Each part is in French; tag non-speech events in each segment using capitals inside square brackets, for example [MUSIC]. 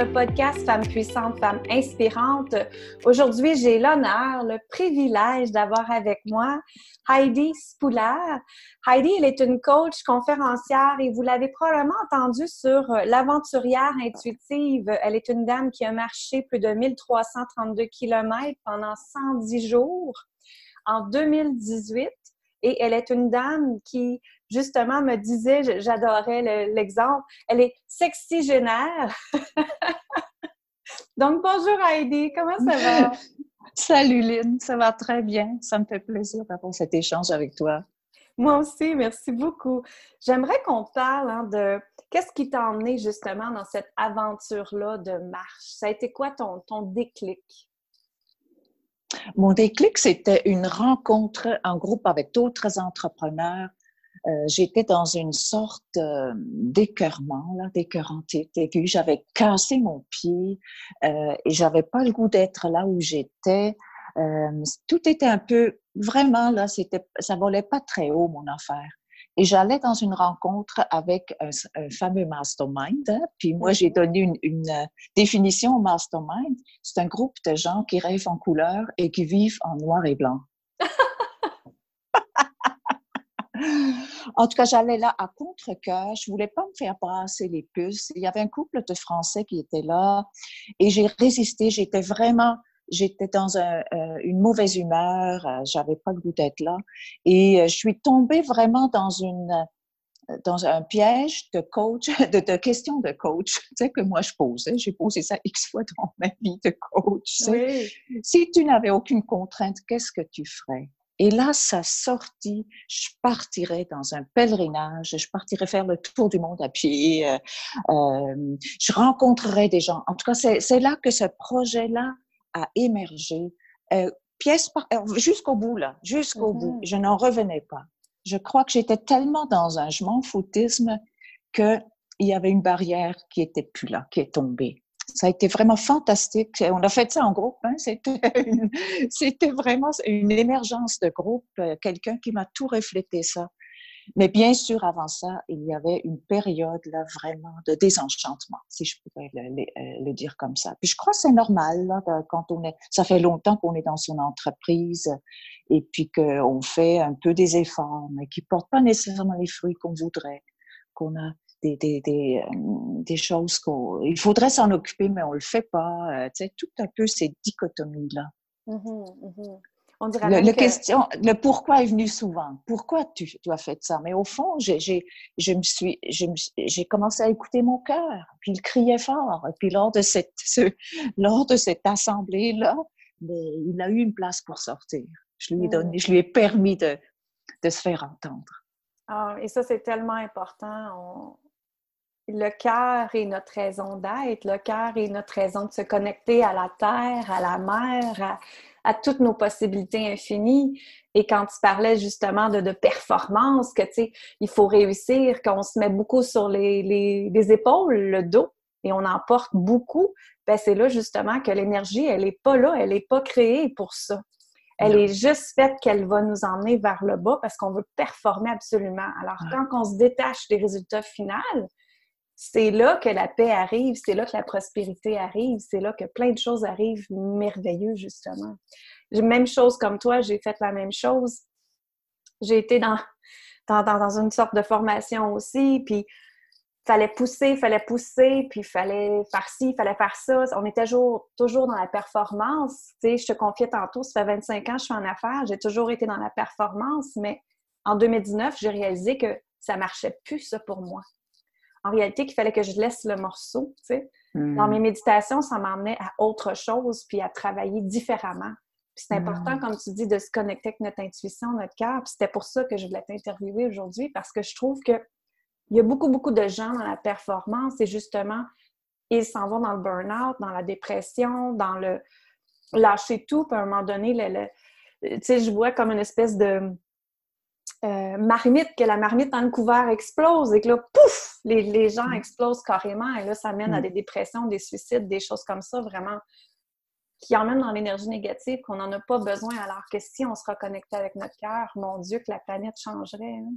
le podcast Femmes puissantes, Femmes inspirantes. Aujourd'hui, j'ai l'honneur, le privilège d'avoir avec moi Heidi Spouler. Heidi, elle est une coach conférencière et vous l'avez probablement entendu sur l'aventurière intuitive. Elle est une dame qui a marché plus de 1332 km pendant 110 jours en 2018 et elle est une dame qui justement me disait, j'adorais l'exemple, elle est sexygénaire. [LAUGHS] Donc, bonjour Heidi, comment ça va? [LAUGHS] Salut Lynn, ça va très bien. Ça me fait plaisir d'avoir cet échange avec toi. Moi aussi, merci beaucoup. J'aimerais qu'on parle hein, de qu'est-ce qui t'a emmené justement dans cette aventure-là de marche? Ça a été quoi ton, ton déclic? Mon déclic, c'était une rencontre en groupe avec d'autres entrepreneurs euh, j'étais dans une sorte euh, d'écœurement, là, d'écœurant aigu. J'avais cassé mon pied euh, et j'avais pas le goût d'être là où j'étais. Euh, tout était un peu, vraiment là, c'était, ça volait pas très haut mon affaire. Et j'allais dans une rencontre avec un, fameux mastermind. Hein, puis moi, j'ai donné une, une, définition au mastermind. C'est un groupe de gens qui rêvent en couleur et qui vivent en noir et blanc. [LAUGHS] En tout cas, j'allais là à contre-cœur. Je voulais pas me faire brasser les puces. Il y avait un couple de Français qui était là et j'ai résisté. J'étais vraiment, j'étais dans un, euh, une mauvaise humeur. Euh, j'avais pas le goût d'être là et euh, je suis tombée vraiment dans une dans un piège de coach, [LAUGHS] de, de questions de coach, tu sais, que moi je posais. J'ai posé ça X fois dans ma vie de coach. Si tu n'avais aucune contrainte, qu'est-ce que tu ferais? Et là, ça sortit, je partirais dans un pèlerinage, je partirais faire le tour du monde à pied, euh, euh, je rencontrerais des gens. En tout cas, c'est là que ce projet-là a émergé, euh, pièce par jusqu'au bout là, jusqu'au bout. Mm-hmm. Je n'en revenais pas. Je crois que j'étais tellement dans un je m'en foutisme que il y avait une barrière qui était plus là, qui est tombée ça a été vraiment fantastique. On a fait ça en groupe. Hein. [LAUGHS] C'était vraiment une émergence de groupe, euh, quelqu'un qui m'a tout reflété ça. Mais bien sûr, avant ça, il y avait une période là vraiment de désenchantement, si je pourrais le, euh, dire comme ça. Puis je crois que c'est normal là, quand on est. Ça fait longtemps qu'on est dans son entreprise et puis qu'on fait un peu des efforts, mais qui portent pas nécessairement les fruits qu'on voudrait. Qu'on a des, des, des, euh, des choses qu'il faudrait s'en occuper, mais on le fait pas. Euh, tu sais, tout un peu ces dichotomies-là. Mmh mmh on dirait le, question, le pourquoi est venu souvent. Pourquoi tu, tu as fait ça? Mais au fond, j'ai, je me suis, j'ai commencé à écouter mon cœur, puis il criait fort. Et puis lors de cette, ce, lors de cette assemblée-là, mais il a eu une place pour sortir. Je lui ai donné, mmh. je lui ai permis de, de se faire entendre. Ah, et ça, c'est tellement important. Le cœur est notre raison d'être, le cœur est notre raison de se connecter à la terre, à la mer, à, toutes nos possibilités infinies. Et quand tu parlais justement de, de performance, que tu sais, il faut réussir, qu'on se met beaucoup sur les, les, épaules, le dos, et on en porte beaucoup, ben c'est là justement que l'énergie, elle n'est pas là, elle n'est pas créée pour ça. Elle est juste faite qu'elle va nous emmener vers le bas parce qu'on veut performer absolument. Alors, quand on se détache des résultats finaux, c'est là que la paix arrive, c'est là que la prospérité arrive, c'est là que plein de choses arrivent merveilleux, justement. Même chose comme toi, j'ai fait la même chose. J'ai été dans, dans, une sorte de formation aussi, puis fallait pousser, fallait pousser, puis fallait faire ci, fallait faire ça. On était toujours, toujours dans la performance. Tu je te confiais tantôt, ça fait 25 ans que je suis en affaires, j'ai toujours été dans la performance, mais en 2019, j'ai réalisé que ça marchait plus, ça, pour moi en réalité qu'il fallait que je laisse le morceau. Tu sais. Dans mes hmm. méditations, ça m'emmenait à autre chose, puis à travailler différemment. Puis c'est important, hmm. comme tu dis, de se connecter avec notre intuition, notre cœur. Puis c'était pour ça que je voulais t'interviewer aujourd'hui, parce que je trouve que il y a beaucoup, beaucoup de gens dans la performance et justement, ils s'en vont dans le burn-out, dans la dépression, dans le lâcher tout, puis à un moment donné, le, tu sais, je vois comme une espèce de euh, marmite, que la marmite dans le couvert explose et que là, pouf, les, gens mm. explosent carrément et là, ça mène à mm. des dépressions, des suicides, des choses comme ça, vraiment, qui emmènent dans l'énergie négative qu'on n'en a pas besoin, alors que si on se reconnectait avec notre cœur, mon Dieu, que la planète changerait. Hein.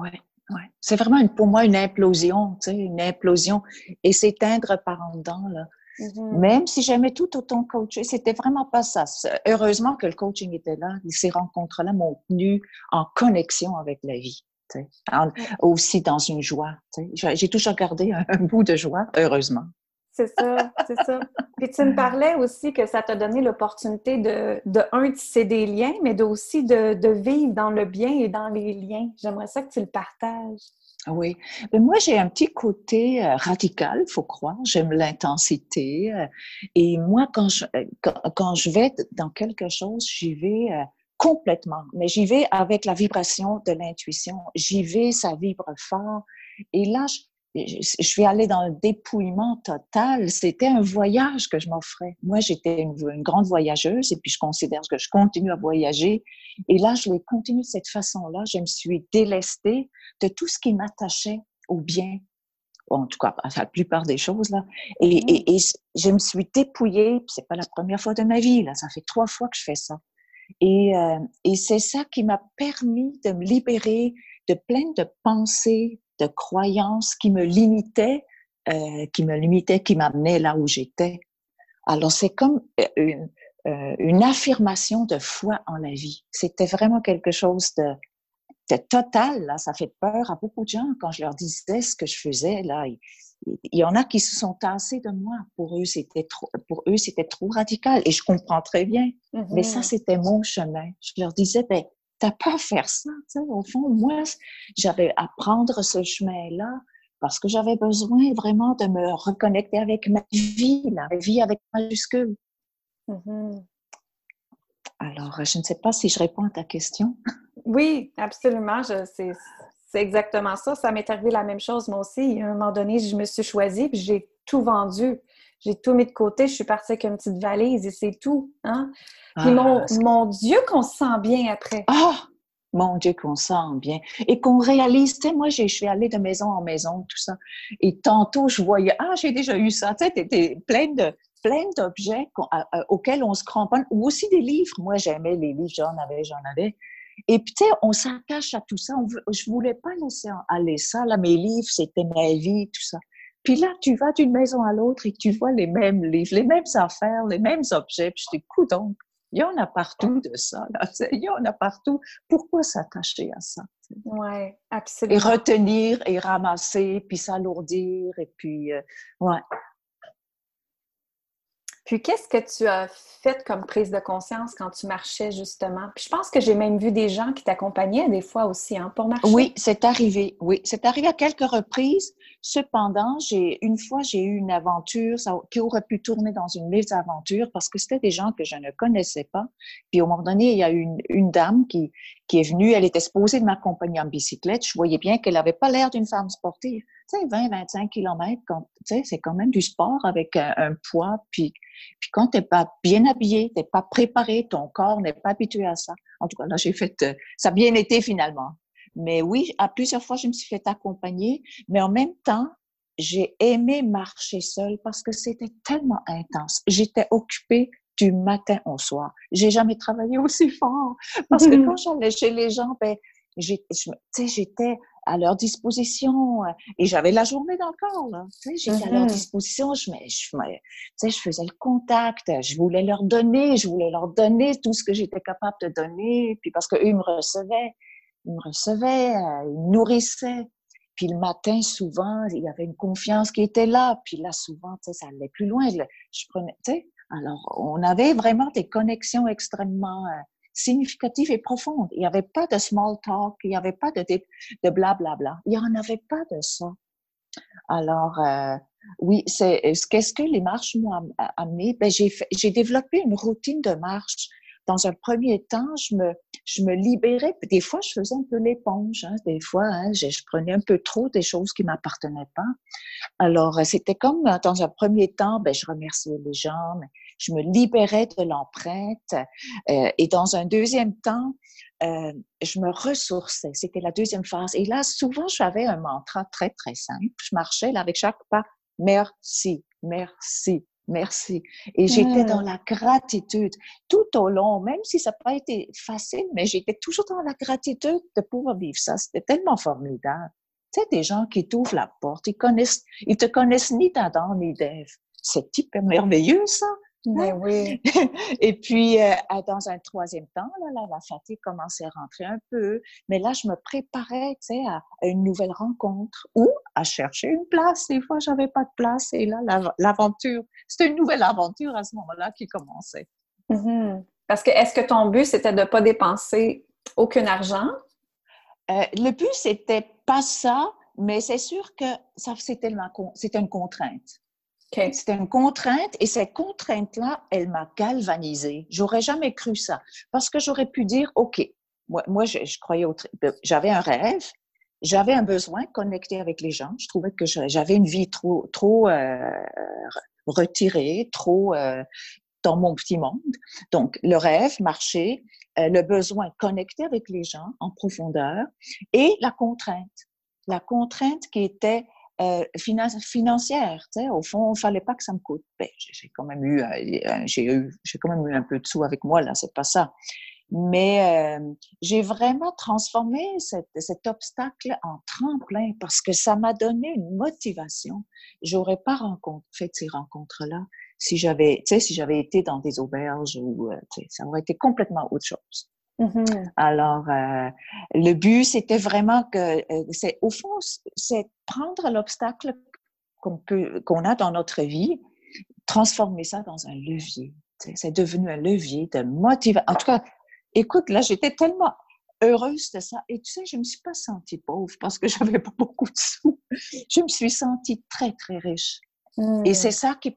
Oui, Ouais. C'est vraiment une, pour moi une implosion, tu sais, une implosion et s'éteindre par en dedans, là. Mm-hmm. Même si j'aimais tout autant coacher, c'était vraiment pas ça. Heureusement que le coaching était là. Ces rencontres-là m'ont tenu en connexion avec la vie. aussi dans une joie. J'ai toujours gardé un, bout de joie, heureusement. C'est ça, c'est ça. Puis tu me parlais aussi que ça t'a donné l'opportunité de, de, un, tisser des liens, mais de, aussi de, de, vivre dans le bien et dans les liens. J'aimerais ça que tu le partages. Oui. Mais moi, j'ai un petit côté euh, radical, faut croire. J'aime l'intensité. Euh, et moi, quand je, euh, quand, je vais dans quelque chose, j'y vais complètement. Mais j'y vais avec la vibration de l'intuition. J'y vais, ça vibre fort. Et là, je, je suis allée dans le dépouillement total. C'était un voyage que je m'offrais. Moi, j'étais une, grande voyageuse et puis je considère que je continue à voyager. Et là, je l'ai continué de cette façon-là. Je me suis délestée de tout ce qui m'attachait au bien, en tout cas, à la plupart des choses là. Et, mmh. et, et je me suis dépouillée. C'est pas la première fois de ma vie là. Ça fait trois fois que je fais ça. Et, euh, et c'est ça qui m'a permis de me libérer de plein de pensées de croyances qui me limitaient, euh, qui me limitaient, qui m'amenaient là où j'étais. Alors c'est comme euh, une, euh, une, affirmation de foi en la vie. C'était vraiment quelque chose de, de, total. Là, ça fait peur à beaucoup de gens quand je leur disais ce que je faisais. Là, il, y en a qui se sont tassés de moi. Pour eux, c'était trop, pour eux, c'était trop radical. Et je comprends très bien. Mais ça, mm-hmm. c'était mon chemin. Je leur disais, ben, t'as pas à faire ça. Au fond, moi, j'avais à prendre ce chemin-là parce que j'avais besoin vraiment de me reconnecter avec ma vie, la vie avec majuscule. Mm-hmm. Alors, je ne sais pas si je réponds à ta question. Oui, absolument. C'est exactement ça. Ça m'est arrivé la même chose, moi aussi. À un moment donné, je me suis choisie puis j'ai tout vendu. J'ai tout mis de côté. Je suis partie avec une petite valise et c'est tout. Hein? Puis mon, ah, mon Dieu, qu'on se sent bien après. Ah! Mon Dieu, qu'on se sent bien. Et qu'on réalise, tu sais, moi, je suis allée de maison en maison, tout ça. Et tantôt, je voyais, ah, j'ai déjà eu ça. Tu sais, de plein d'objets auxquels on se cramponne, ou aussi des livres. Moi, j'aimais les livres, j'en avais, j'en avais. Et puis, tu sais, on s'attache à tout ça. On je voulais pas laisser aller ça. Là, mes livres, c'était ma vie, tout ça. Puis là, tu vas d'une maison à l'autre et tu vois les mêmes livres, les mêmes affaires, les mêmes objets. Puis je dis, donc, il y en a partout de ça. Là. Il y en a partout. Pourquoi s'attacher à ça? Oui, absolument. Et retenir et ramasser, puis s'alourdir, et puis, euh, ouais. Puis qu'est-ce que tu as fait comme prise de conscience quand tu marchais justement? Puis je pense que j'ai même vu des gens qui t'accompagnaient des fois aussi hein, pour marcher. Oui, c'est arrivé. Oui, c'est arrivé à quelques reprises. Cependant, j'ai une fois j'ai eu une aventure qui aurait pu tourner dans une mésaventure parce que c'était des gens que je ne connaissais pas. Puis au moment donné, il y a une, une dame qui, qui est venue. Elle était supposée de m'accompagner en bicyclette. Je voyais bien qu'elle n'avait pas l'air d'une femme sportive. Tu sais, 20-25 kilomètres, c'est quand même du sport avec un, un poids puis puis quand tu n'es pas bien habillé, tu n'es pas préparé, ton corps n'est pas habitué à ça. En tout cas, là, j'ai fait, euh, ça a bien été finalement. Mais oui, à plusieurs fois, je me suis fait accompagner, mais en même temps, j'ai aimé marcher seule parce que c'était tellement intense. J'étais occupée du matin au soir. J'ai jamais travaillé aussi fort parce que [LAUGHS] quand j'allais chez les gens, ben, j'étais à leur disposition. Euh, et j'avais la journée dans le corps. J'étais à leur mm-hmm. disposition. Je, je, je, je faisais le contact. Je voulais leur donner. Je voulais leur donner tout ce que j'étais capable de donner. Puis parce qu'eux me recevaient. Ils me recevaient. Euh, ils me nourrissaient. Puis le matin, souvent, il y avait une confiance qui était là. Puis là, souvent, ça allait plus loin. Je prenais, tu sais, alors, on avait vraiment des connexions extrêmement euh, significative et profonde. Il n'y avait pas de small talk, il n'y avait pas de, blablabla. Bla. Il n'y en avait pas de ça. Alors, euh, oui, c'est qu'est-ce que les marches m'ont amené? Ben, j'ai développé une routine de marche. Dans un premier temps, je me, je me libérais. Des fois, je faisais un peu l'éponge. Hein. Des fois, hein, je, je, prenais un peu trop des choses qui m'appartenaient pas. Alors, c'était comme dans un premier temps, ben, je remerciais les gens, mais je me libérais de l'empreinte. Euh, et dans un deuxième temps, euh, je me ressourçais. C'était la deuxième phase. Et là, souvent, j'avais un mantra très, très simple. Je marchais là avec chaque pas. Merci, merci, Merci. Et j'étais dans la gratitude tout au long, même si ça n'a pas été facile, mais j'étais toujours dans la gratitude de pouvoir vivre ça. C'était tellement formidable. Tu sais, des gens qui t'ouvrent la porte, ils connaissent, ils te connaissent ni d'Adam ni d'Ève. C'est hyper merveilleux, ça. Mais ben oui. [LAUGHS] [LAUGHS] Et puis, euh, dans un troisième temps, là, la fatigue commençait à rentrer un peu. Mais là, je me préparais, tu sais, à, une nouvelle rencontre ou à chercher une place. Des fois, j'avais pas de place. Et là, l'aventure, c'était une nouvelle aventure à ce moment-là qui commençait. Mm-hmm. Parce que, est-ce que ton but, c'était de ne pas dépenser aucun argent? Euh, le but, c'était pas ça, mais c'est sûr que ça, c'était une contrainte. C'était une contrainte et cette contrainte-là, elle m'a galvanisée. J'aurais jamais cru ça parce que j'aurais pu dire, OK, moi, moi je, croyais au... Ben, j'avais un rêve, j'avais un besoin connecté avec les gens. Je trouvais que j'avais une vie trop, trop euh, retirée, trop euh, dans mon petit monde. Donc, le rêve, marcher, euh, le besoin connecté avec les gens en profondeur et la contrainte. La contrainte qui était euh, financière. Au fond, il fallait pas que ça me coûte. Ben, j'ai quand même eu, euh, j'ai eu, j'ai quand même eu un peu de sous avec moi là. C'est pas ça. Mais euh, j'ai vraiment transformé cet, obstacle en tremplin parce que ça m'a donné une motivation. J'aurais pas fait ces rencontres-là si j'avais, si j'avais été dans des auberges ou, euh, ça aurait été complètement autre chose. Mm-hmm. Alors, euh, le but, c'était vraiment que, euh, c'est au fond, c'est prendre l'obstacle qu'on peut, qu'on a dans notre vie, transformer ça dans un levier. C'est devenu un levier de motivation. En tout cas, écoute, là, j'étais tellement heureuse de ça. Et tu sais, je me suis pas sentie pauvre parce que [LAUGHS] j'avais pas beaucoup de sous. Je me suis sentie très, très riche. Et mm. c'est ça qui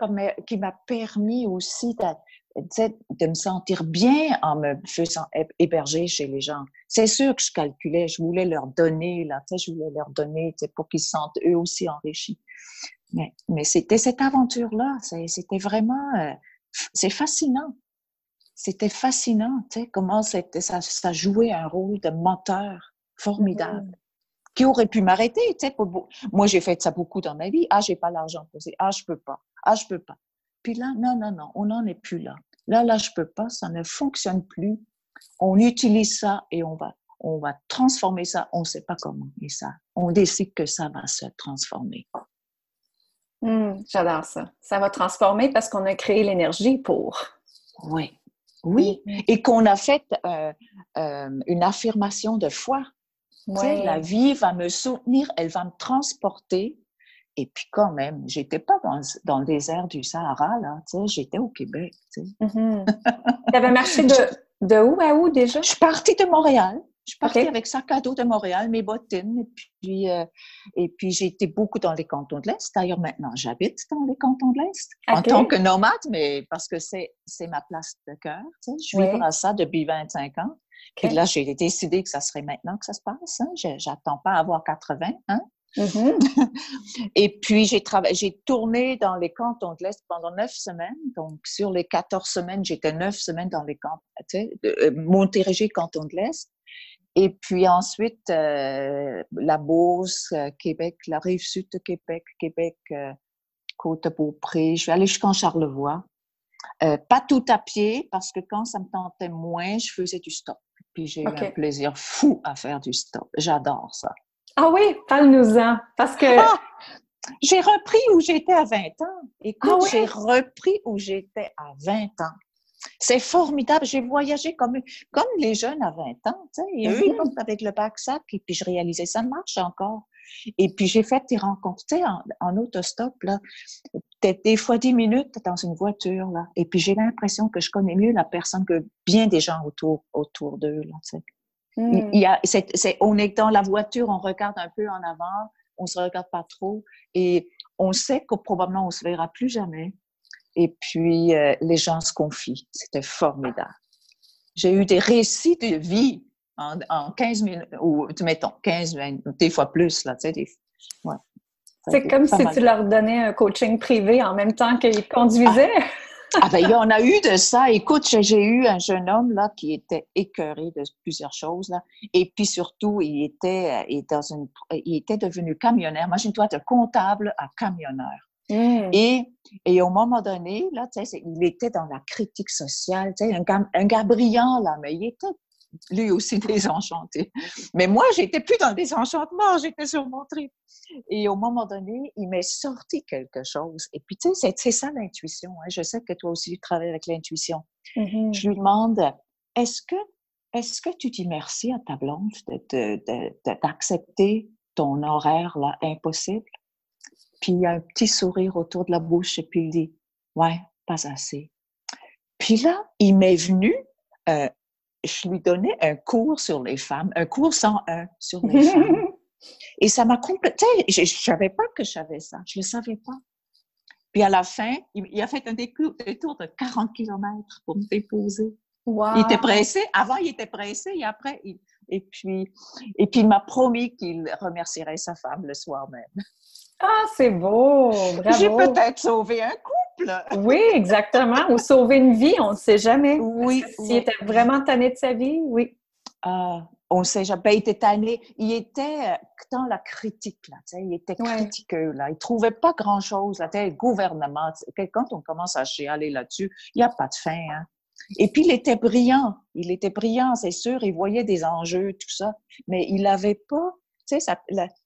m'a permis aussi d'être de me sentir bien en me faisant héberger chez les gens. C'est sûr que je calculais, je voulais leur donner, là, je voulais leur donner pour qu'ils se sentent eux aussi enrichis. Mais, mais c'était cette aventure-là, c'était vraiment, euh, c'est fascinant. C'était fascinant, comment ça, ça jouait un rôle de moteur formidable. Qui aurait pu m'arrêter, tu sais. Moi, j'ai fait ça beaucoup dans ma vie. Ah, j'ai pas l'argent ça. Ah, je peux pas. Ah, je peux pas. Puis là, non, non, non, on n'en est plus là. Là, là, je peux pas, ça ne fonctionne plus. On utilise ça et on va, on va transformer ça. On ne sait pas comment, mais ça, on décide que ça va se transformer. Hmm, j'adore ça. Ça va transformer parce qu'on a créé l'énergie pour. Oui, oui. Hmm. Et qu'on a fait euh, euh, une affirmation de foi. Ouais. La vie va me soutenir, elle va me transporter et puis quand même, j'étais pas dans, dans, le désert du Sahara, là, tu sais, j'étais au Québec, tu sais. Mm-hmm. [LAUGHS] tu avais marché de, de où à où déjà? Je suis partie de Montréal. Je suis partie avec sac à dos de Montréal, mes bottines, et puis, euh, et puis j'ai été beaucoup dans les cantons de l'Est. D'ailleurs, maintenant, j'habite dans les cantons de l'Est en tant que nomade, mais parce que c'est, c'est ma place de cœur. Tu sais. Je vis à ça depuis 25 ans. Et là, j'ai décidé que ça serait maintenant que ça se passe. Hein. J'attends pas à avoir 80. Hein. Mm-hmm. [LAUGHS] Et puis, j'ai travaillé, j'ai tourné dans les cantons de l'Est pendant neuf semaines. Donc, sur les 14 semaines, j'étais neuf semaines dans les cantons, tu sais, euh, Montérégie, canton de l'Est. Et puis ensuite, euh, la Beauce, euh, Québec, la rive sud de Québec, Québec, Côte-Beaupré. Je vais aller jusqu'en Charlevoix. pas tout à pied, parce que quand ça me tentait moins, je faisais du stop. Puis j'ai eu un plaisir fou à faire du stop. J'adore ça. Ah oui, parle-nous-en. Parce que. Ah! j'ai repris où j'étais à 20 ans. Écoute, ah j'ai repris où j'étais à 20 ans. C'est formidable. J'ai voyagé comme, comme les jeunes à 20 ans. Tu sais, avec le bac-sac, et puis je réalisais ça marche encore. Et puis j'ai fait des rencontres, tu sais, en, autostop, là, peut-être des fois 10 minutes dans une voiture, là. Et puis j'ai l'impression que je connais mieux la personne que bien des gens autour, autour d'eux, là, tu sais. Il, y a, on est dans la voiture, on regarde un peu en avant, on se regarde pas trop et on sait que probablement on se verra plus jamais. Et puis, euh, les gens se confient. C'était formidable. J'ai eu des récits de vie en, en 15 minutes, ou mettons 15, 20, des fois plus, là, tu sais, ouais. C'est comme si tu leur donnais un coaching privé en même temps qu'ils conduisaient. Ah. [LAUGHS] Ah ben, on a eu de ça. Écoute, j'ai eu un jeune homme là qui était écœuré de plusieurs choses là, et puis surtout, il était, euh, il dans une, il était devenu camionneur. Imagine-toi, de comptable à camionneur. Mm. Et, et au moment donné, là, il était dans la critique sociale, un, un gars brillant, là, mais il était lui aussi [LAUGHS] désenchanté. Mais moi, j'étais plus dans le désenchantement, j'étais sur mon trip. Et au moment donné, il m'est sorti quelque chose. Et puis, tu sais, c'est ça l'intuition. Hein. Je sais que toi aussi, tu travailles avec l'intuition. Mm-hmm. Je lui demande, est-ce que, est-ce que tu dis merci à ta blonde d'accepter ton horaire là, impossible? Puis il y a un petit sourire autour de la bouche et puis il dit, ouais, pas assez. Puis là, il m'est venu euh, je lui donnais un cours sur les femmes, un cours 101 sur les [LAUGHS] femmes. Et ça m'a complètement... Je ne savais pas que je savais ça. Je ne le savais pas. Puis à la fin, il, a fait un détour de 40 km pour me déposer. Il était pressé. Avant, il était pressé et après, il, et puis, et puis il m'a promis qu'il remercierait sa femme le soir même. Ah, c'est beau! Bravo! J'ai peut-être sauvé un coup. Oui, exactement. Ou sauver une vie, on ne sait jamais. Oui. S'il était vraiment tanné de sa vie, oui. Ah, on ne sait jamais. Ben, il était tanné. Il était euh, dans la critique, là. Il était critiqueux, là. Il ne trouvait pas grand-chose, là. Le gouvernement. Quand on commence à chialer là-dessus, il n'y a pas de fin, hein. Et puis, il était brillant. Il était brillant, c'est sûr. Il voyait des enjeux, tout ça. Mais il n'avait pas, tu sais,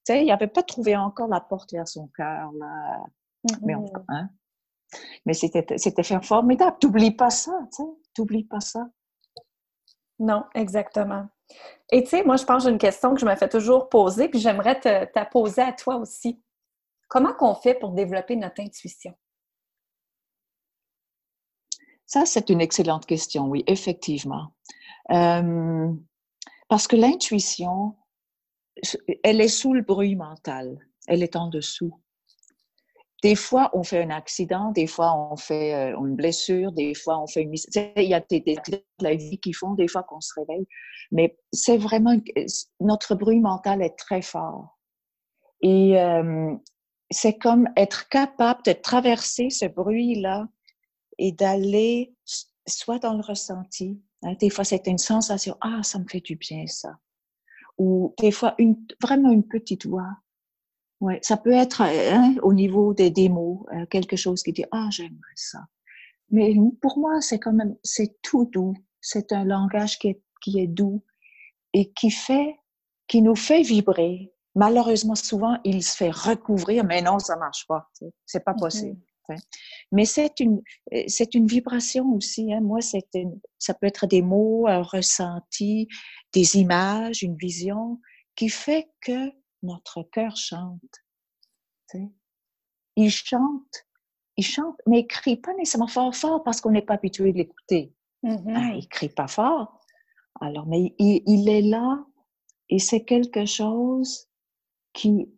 il n'avait pas trouvé encore la porte vers son cœur, là. Mais en, mm-hmm. hein? Mais c'était formidable. T'oublies pas ça, tu sais. T'oublies pas ça. Non, exactement. Et tu sais, moi, je pense que j'ai une question que je me fais toujours poser, puis j'aimerais te, poser à toi aussi. Comment qu'on fait pour développer notre intuition? Ça, c'est une excellente question, oui, effectivement. Euh, parce que l'intuition, elle est sous le bruit mental, elle est en dessous. Des fois, on fait un accident, des fois, on fait euh, une blessure, des fois, on fait une... Il y a des, des de la vie qui font des fois qu'on se réveille. Mais c'est vraiment... Notre bruit mental est très fort. Et euh, c'est comme être capable de traverser ce bruit-là et d'aller soit dans le ressenti. Hein, des fois, c'est une sensation, ah, ça me fait du bien, ça. Ou des fois, une, vraiment une petite voix oui, ça peut être hein, au niveau des, démos, euh, quelque chose qui dit Ah, j'aimerais ça. Mais pour moi, c'est quand même, c'est tout doux. C'est un langage qui est, qui est doux et qui fait, qui nous fait vibrer. Malheureusement, souvent, il se fait recouvrir, mais non, ça marche pas. C'est pas possible. Mais c'est une, euh, c'est une vibration aussi. Hein. Moi, c'est ça peut être des mots, un ressenti, des images, une vision qui fait que notre cœur chante. Il chante, il chante, mais il crie pas nécessairement fort fort parce qu'on n'est pas habitué de l'écouter. Mm-hmm. Ah, il crie pas fort. Alors, mais il, est là et c'est quelque chose qui,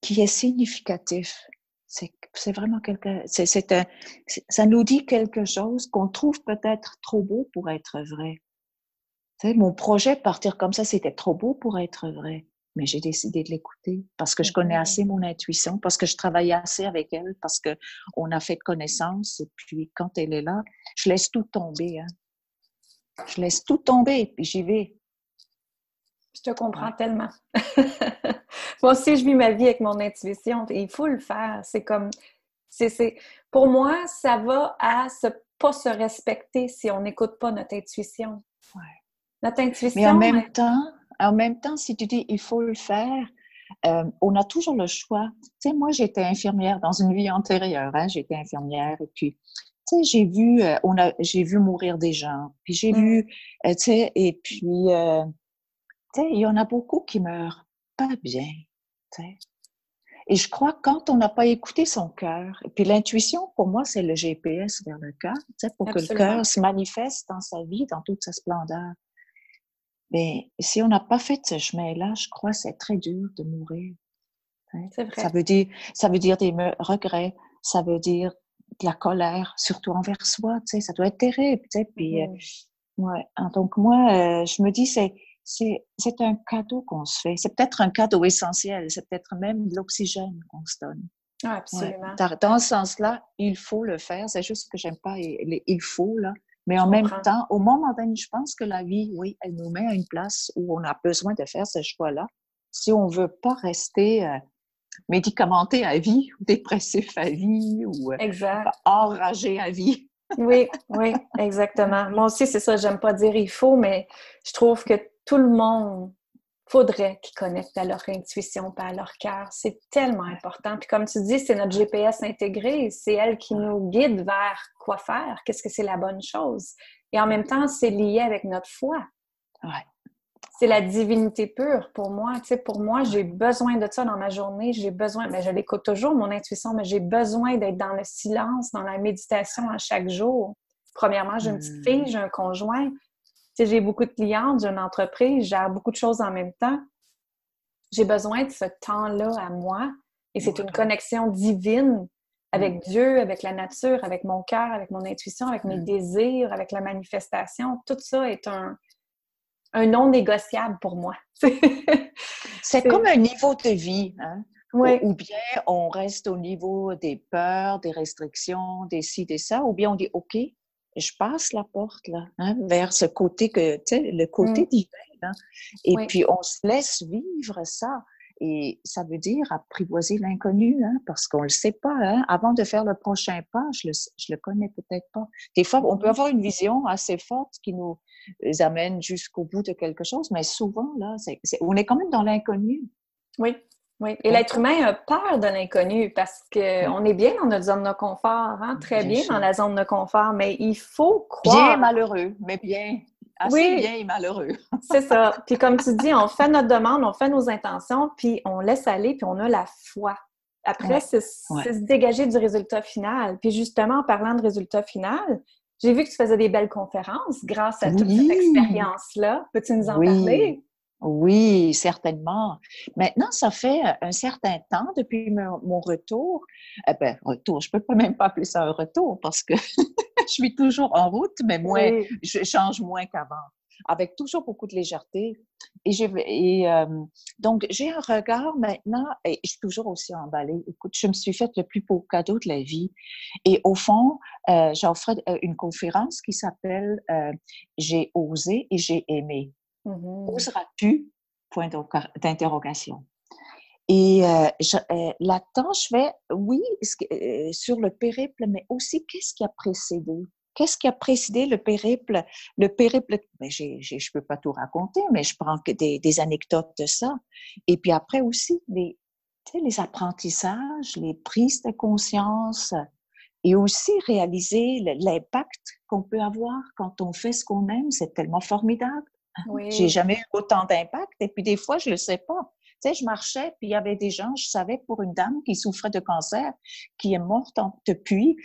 qui est significatif. C'est vraiment quelque, c'est un, ça nous dit quelque chose qu'on trouve peut-être trop beau pour être vrai. mon projet partir comme ça, c'était trop beau pour être vrai mais j'ai décidé de l'écouter parce que je connais assez mon intuition, parce que je travaille assez avec elle, parce que on a fait connaissance. Et puis, quand elle est là, je laisse tout tomber. Hein. Je laisse tout tomber, puis j'y vais. Je te comprends tellement. [LAUGHS] moi aussi, je vis ma vie avec mon intuition et il faut le faire. C'est comme, c'est, pour moi, ça va à ne pas se respecter si on n'écoute pas notre intuition. Notre intuition. Mais en même temps, en même temps, si tu dis il faut le faire, euh, on a toujours le choix. Tu sais, moi, j'étais infirmière dans une vie antérieure. Hein, j'étais infirmière et puis, tu sais, j'ai vu, euh, on a, j'ai vu mourir des gens. Puis j'ai vu, mm. euh, tu sais, et puis, tu sais, il y en a beaucoup qui meurent pas bien. Tu sais. Et je crois que quand on n'a pas écouté son cœur, et puis l'intuition, pour moi, c'est le GPS vers le cœur, tu sais, pour que le cœur se manifeste dans sa vie, dans toute sa splendeur. Mais si on n'a pas fait ce chemin-là, je crois que c'est très dur de mourir. Hein. C'est vrai. Ça veut dire, ça veut dire des regrets, ça veut dire de la colère, surtout envers soi. Tu sais, ça doit être terrible. Tu sais, puis, euh, ouais. Donc moi, euh, je me dis c'est c'est c'est un cadeau qu'on se fait. C'est peut-être un cadeau essentiel. C'est peut-être même de l'oxygène qu'on se donne. Ah, absolument. Dans ce sens-là, il faut le faire. C'est juste que j'aime pas il faut là. Mais en même temps, au moment donné, je pense que la vie, oui, elle nous met à une place où on a besoin de faire ce choix-là. Si on veut pas rester, euh, médicamenté à vie, ou dépressif à vie, ou exact. enragé à vie. oui, [LAUGHS] oui, exactement. Moi aussi, c'est ça, j'aime pas dire il faut, mais je trouve que tout le monde faudrait qu'ils connectent à leur intuition et à leur cœur. C'est tellement important. Puis comme tu dis, c'est notre GPS intégré. C'est elle qui nous guide vers quoi faire, qu'est-ce que c'est la bonne chose. Et en même temps, c'est lié avec notre foi. Ouais. C'est la divinité pure pour moi. Tu sais, pour moi, j'ai besoin de ça dans ma journée. J'ai besoin, mais ben, je l'écoute toujours, mon intuition, mais j'ai besoin d'être dans le silence, dans la méditation à chaque jour. Premièrement, j'ai une petite hmm. fille, j'ai un conjoint j'ai beaucoup de clientes, j'ai une entreprise, j'ai beaucoup de choses en même temps. J'ai besoin de ce temps-là à moi et c'est une connexion divine avec mm. Dieu, avec la nature, avec mon cœur, avec mon intuition, avec mes mm. désirs, avec la manifestation. Tout ça est un, un non négociable pour moi. [LAUGHS] c'est comme un niveau de vie. Hein? Oui. Ou, bien on reste au niveau des peurs, des restrictions, des ci, des ça, ou bien on dit OK, je passe la porte là, hein, vers ce côté que, tu sais, le côté mmh. divin. Et puis on se laisse vivre ça. Et ça veut dire apprivoiser l'inconnu, hein, parce qu'on ne le sait pas. Hein. Avant de faire le prochain pas, je le, je le connais peut-être pas. Des fois, on peut avoir une vision assez forte qui nous amène jusqu'au bout de quelque chose, mais souvent, là, on est quand même dans l'inconnu. Oui. Oui, et l'être humain a peur de l'inconnu parce qu'on est bien dans notre zone de confort, hein? très bien, dans la zone de confort, mais il faut croire. Bien malheureux, mais bien, assez bien et malheureux. [LAUGHS] c'est ça. Puis comme tu dis, on fait notre demande, on fait nos intentions, puis on laisse aller, puis on a la foi. Après, c'est se dégager du résultat final. Puis justement, en parlant de résultat final, j'ai vu que tu faisais des belles conférences grâce à toute cette expérience-là. Peux-tu nous en parler? Oui, certainement. Maintenant, ça fait euh, un certain temps depuis mon retour. Eh ben, retour, je peux pas même pas appeler ça un retour parce que [LAUGHS] je suis toujours en route, mais moins, je change moins qu'avant, avec toujours beaucoup de légèreté. Et, et euh, donc, j'ai un regard maintenant, et je suis toujours aussi emballée. Écoute, je me suis fait le plus beau cadeau de la vie. Et au fond, euh, j'offre une conférence qui s'appelle J'ai osé et j'ai aimé. Mmh Oseras-tu? Point d'interrogation. Et euh, euh, là-dedans, je vais, oui, euh, sur le périple, mais aussi qu'est-ce qui a précédé? Qu'est-ce qui a précédé le périple? Le périple, ben, je ne peux pas tout raconter, mais je prends que des, des, anecdotes de ça. Et puis après aussi, les, les apprentissages, les prises de conscience, et aussi réaliser l'impact qu'on peut avoir quand on fait ce qu'on aime. C'est tellement formidable. Oui. J'ai jamais eu autant d'impact. Et puis des fois, je le sais pas. Tu sais, je marchais, puis il y avait des gens, je savais pour une dame qui souffrait de cancer, qui est morte depuis.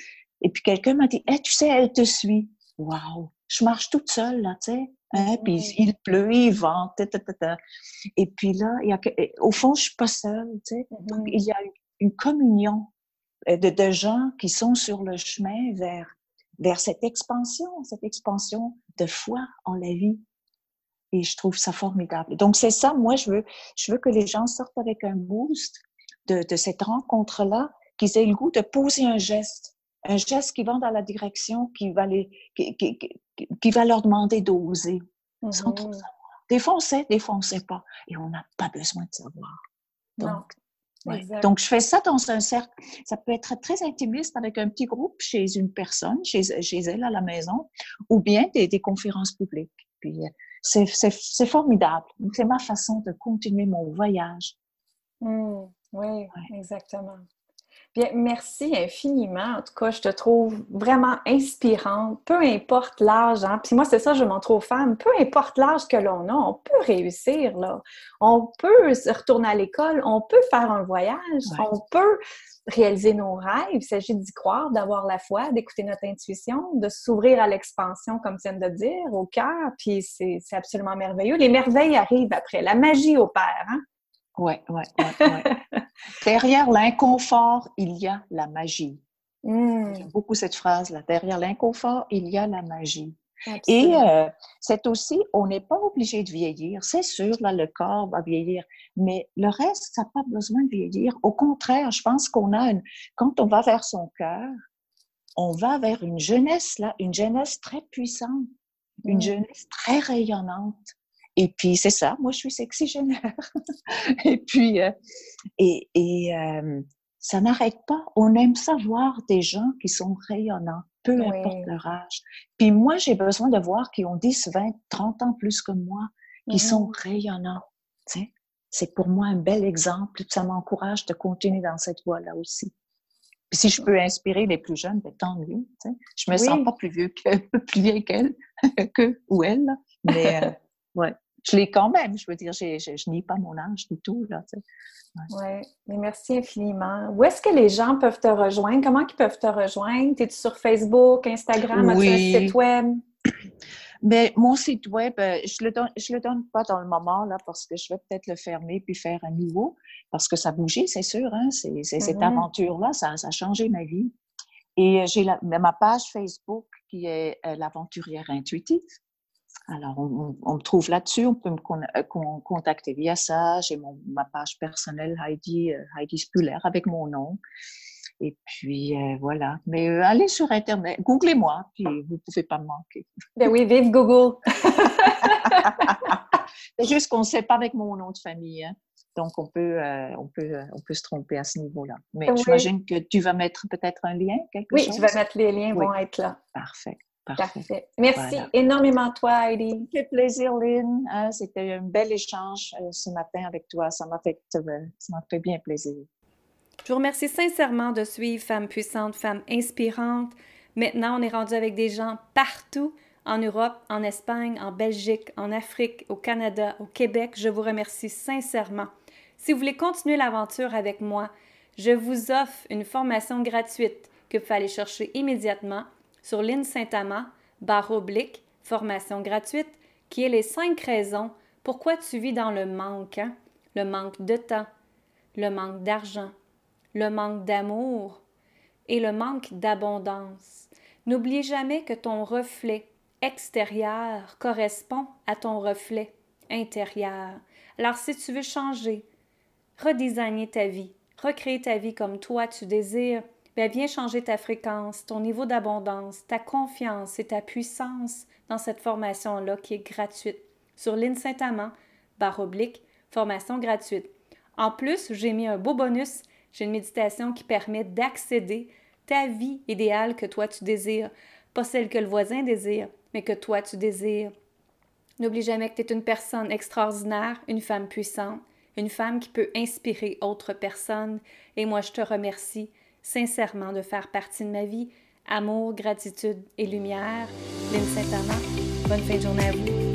Et puis quelqu'un m'a dit, hey, tu sais, elle te suit. Waouh! Je marche toute seule, là, tu sais. Hein? Puis il pleut, il vente, et puis là, il y a, au fond, je suis pas seule, tu sais. Donc, il y a une communion euh, de, de gens qui sont sur le chemin vers, vers cette expansion, cette expansion de foi en la vie. Et je trouve ça formidable. Donc, c'est ça, moi, je veux, je veux que les gens sortent avec un boost de, de cette rencontre-là, qu'ils aient le goût de poser un geste, un geste qui va dans la direction qui va, les, qui, qui, qui va leur demander d'oser, mm-hmm. savoir. Des fois, on sait, des fois, on ne sait pas. Et on n'a pas besoin de savoir. Donc, Donc, je fais ça dans un cercle. Ça peut être très intimiste avec un petit groupe chez une personne, chez, chez elle à la maison, ou bien des, des conférences publiques. Puis, c'est formidable. C'est ma façon de continuer mon voyage. Mmh, oui, exactement. Bien, merci infiniment. En tout cas, je te trouve vraiment inspirante, peu importe l'âge. Hein. Puis moi, c'est ça, je m'en trouve femme. Peu importe l'âge que l'on a, on peut réussir. Là. On peut se retourner à l'école, on peut faire un voyage, on peut réaliser nos rêves. Il s'agit d'y croire, d'avoir la foi, d'écouter notre intuition, de s'ouvrir à l'expansion, comme tu viens de dire, au cœur. Puis c'est absolument merveilleux. Les merveilles arrivent après. La magie opère. Hein? Oui, oui, oui. Derrière l'inconfort, il y a la magie. Mmh. J'aime beaucoup cette phrase-là. Derrière l'inconfort, il y a la magie. Et euh, c'est aussi, on n'est pas obligé de vieillir. C'est sûr, là, le corps va vieillir, mais le reste, ça n'a pas besoin de vieillir. Au contraire, je pense qu'on a une, quand on va vers son cœur, on va vers une jeunesse, là, une jeunesse très puissante, une mmh. jeunesse très rayonnante. Et puis, c'est ça, moi, je suis sexygénaire. [LAUGHS] et puis, euh, et, et euh, ça n'arrête pas. On aime savoir des gens qui sont rayonnants, peu importe leur âge. Puis moi, j'ai besoin de voir qui ont 10, 20, 30 ans plus que moi, qui sont rayonnants. C'est pour moi un bel exemple. Ça m'encourage de continuer dans cette voie-là aussi. Puis si je peux inspirer les plus jeunes, ben, tant mieux. Je me sens pas plus vieux que [LAUGHS] plus vieille qu'elle, [LAUGHS] que ou elle. Mais euh, ouais, je l'ai quand même. Je veux dire, je, je, nie pas mon âge du tout. Là, Oui, mais merci infiniment. Où est-ce que les gens peuvent te rejoindre? Comment ils peuvent te rejoindre? Es-tu sur Facebook, Instagram, oui. as-tu un site web? Mais mon site web, euh, je le donne, je le donne pas dans le moment là parce que je vais peut-être le fermer puis faire un nouveau parce que ça bougé, c'est sûr. Hein? C'est, cette mm-hmm. aventure-là, ça, ça, a changé ma vie. Et euh, j'ai ma page Facebook qui est euh, l'aventurière intuitive. Alors, on, me trouve là-dessus, on peut me euh, contacter via ça. J'ai ma page personnelle Heidi, euh, Heidi Spuller avec mon nom. Et puis, euh, voilà. Mais allez sur Internet, googlez-moi, puis vous ne pouvez pas me manquer. Ben oui, vive Google! [LAUGHS] C'est juste qu'on ne sait pas avec mon nom de famille. Hein. Donc, on peut, on, peut, on peut se tromper à ce niveau-là. Mais j'imagine que tu vas mettre peut-être un lien, quelque oui, chose? Oui, je vais mettre les liens, vont être là. Parfait. Parfait. Merci énormément toi, Heidi. Quel plaisir, Lynn. Hein, c'était un bel échange euh, ce matin avec toi. Ça m'a fait, euh, fait bien plaisir. Je vous remercie sincèrement de suivre Femmes puissantes, Femmes inspirantes. Maintenant, on est rendu avec des gens partout en Europe, en Espagne, en Belgique, en Afrique, au Canada, au Québec. Je vous remercie sincèrement. Si vous voulez continuer l'aventure avec moi, je vous offre une formation gratuite que vous pouvez aller chercher immédiatement sur l'île Saint-Amand, barre oblique, formation gratuite, qui est les cinq raisons pourquoi tu vis dans le manque, hein? le manque de temps, le manque d'argent, le manque d'amour et le manque d'abondance. N'oublie jamais que ton reflet extérieur correspond à ton reflet intérieur. Alors si tu veux changer, redesigner ta vie, recréer ta vie comme toi tu désires, bien, viens changer ta fréquence, ton niveau d'abondance, ta confiance et ta puissance dans cette formation-là qui est gratuite sur l'IN Saint-Amand, barre oblique, formation gratuite. En plus, j'ai mis un beau bonus. J'ai une méditation qui permet d'accéder ta vie idéale que toi tu désires, pas celle que le voisin désire, mais que toi tu désires. N'oublie jamais que tu es une personne extraordinaire, une femme puissante, une femme qui peut inspirer autres personnes. Et moi, je te remercie sincèrement de faire partie de ma vie. Amour, gratitude et lumière. Lynn Saint-Amand, bonne fin de journée à vous.